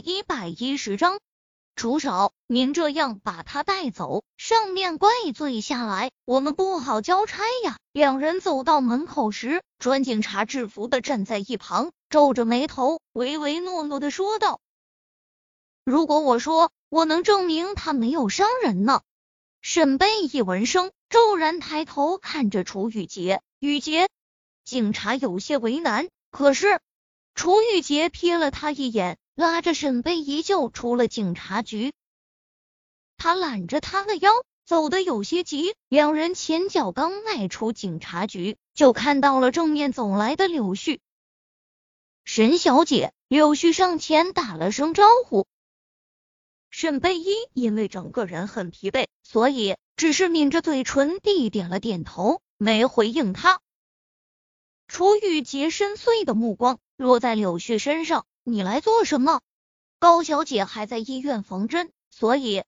一百一十章，楚少，您这样把他带走，上面怪罪下来，我们不好交差呀。两人走到门口时，穿警察制服的站在一旁，皱着眉头，唯唯诺诺的说道：“如果我说我能证明他没有伤人呢？”沈贝一闻声，骤然抬头看着楚雨洁，雨洁，警察有些为难，可是。楚雨洁瞥了他一眼，拉着沈贝依旧出了警察局。他揽着他的腰，走得有些急。两人前脚刚迈出警察局，就看到了正面走来的柳絮。沈小姐，柳絮上前打了声招呼。沈贝依因为整个人很疲惫，所以只是抿着嘴唇地点了点头，没回应他。楚雨洁深邃的目光。落在柳絮身上，你来做什么？高小姐还在医院缝针，所以，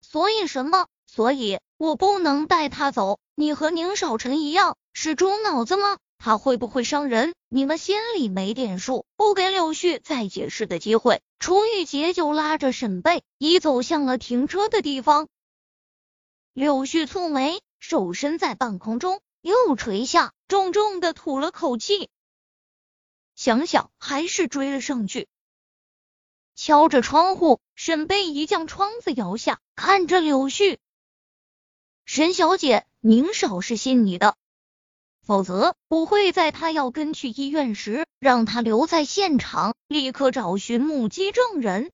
所以什么？所以我不能带她走。你和宁少臣一样，是猪脑子吗？他会不会伤人？你们心里没点数？不给柳絮再解释的机会，楚玉洁就拉着沈贝已走向了停车的地方。柳絮蹙眉，手伸在半空中，又垂下，重重的吐了口气。想想还是追了上去，敲着窗户，沈贝一将窗子摇下，看着柳絮。沈小姐，宁少是信你的，否则不会在他要跟去医院时，让他留在现场，立刻找寻目击证人。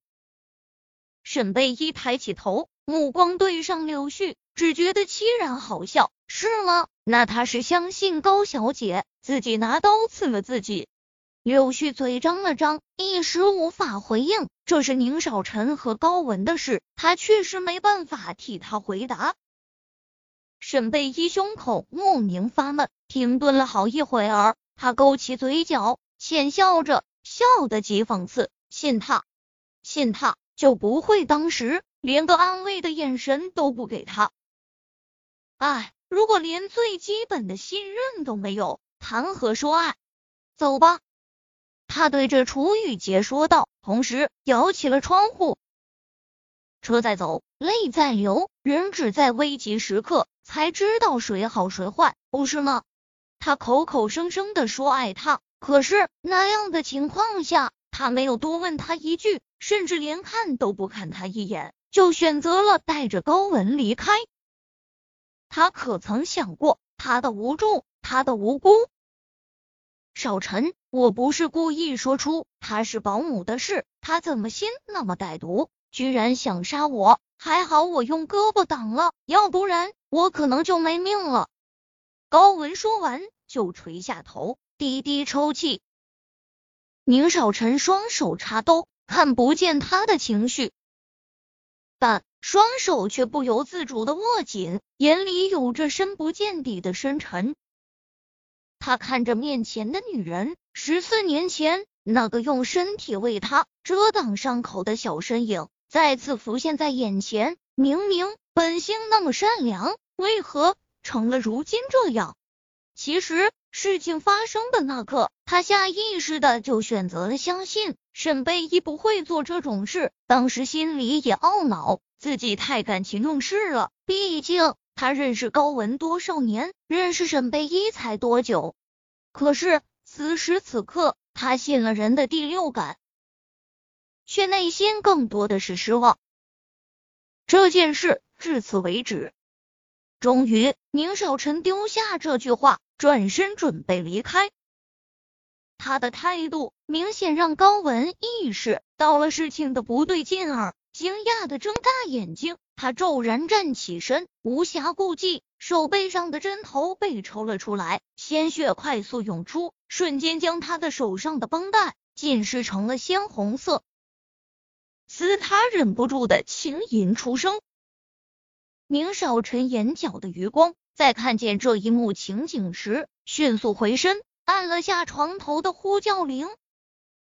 沈贝一抬起头，目光对上柳絮，只觉得凄然好笑。是吗？那他是相信高小姐自己拿刀刺了自己？柳絮嘴张了张，一时无法回应。这是宁少臣和高文的事，他确实没办法替他回答。沈贝依胸口莫名发闷，停顿了好一会儿，他勾起嘴角，浅笑着，笑得极讽刺。信他，信他就不会当时连个安慰的眼神都不给他。哎，如果连最基本的信任都没有，谈何说爱？走吧。他对着楚雨洁说道，同时摇起了窗户。车在走，泪在流，人只在危急时刻才知道谁好谁坏，不是吗？他口口声声的说爱他，可是那样的情况下，他没有多问他一句，甚至连看都不看他一眼，就选择了带着高文离开。他可曾想过他的无助，他的无辜？少臣，我不是故意说出他是保姆的事，他怎么心那么歹毒，居然想杀我？还好我用胳膊挡了，要不然我可能就没命了。高文说完，就垂下头，低低抽泣。宁少臣双手插兜，看不见他的情绪，但双手却不由自主的握紧，眼里有着深不见底的深沉。他看着面前的女人，十四年前那个用身体为他遮挡伤口的小身影再次浮现在眼前。明明本性那么善良，为何成了如今这样？其实事情发生的那刻，他下意识的就选择了相信沈贝依不会做这种事。当时心里也懊恼自己太感情用事了，毕竟。他认识高文多少年？认识沈贝依才多久？可是此时此刻，他信了人的第六感，却内心更多的是失望。这件事至此为止。终于，宁少臣丢下这句话，转身准备离开。他的态度明显让高文意识到了事情的不对劲儿。惊讶的睁大眼睛，他骤然站起身，无暇顾忌，手背上的针头被抽了出来，鲜血快速涌出，瞬间将他的手上的绷带浸湿成了鲜红色。司他忍不住的轻吟出声。宁少臣眼角的余光，在看见这一幕情景时，迅速回身按了下床头的呼叫铃。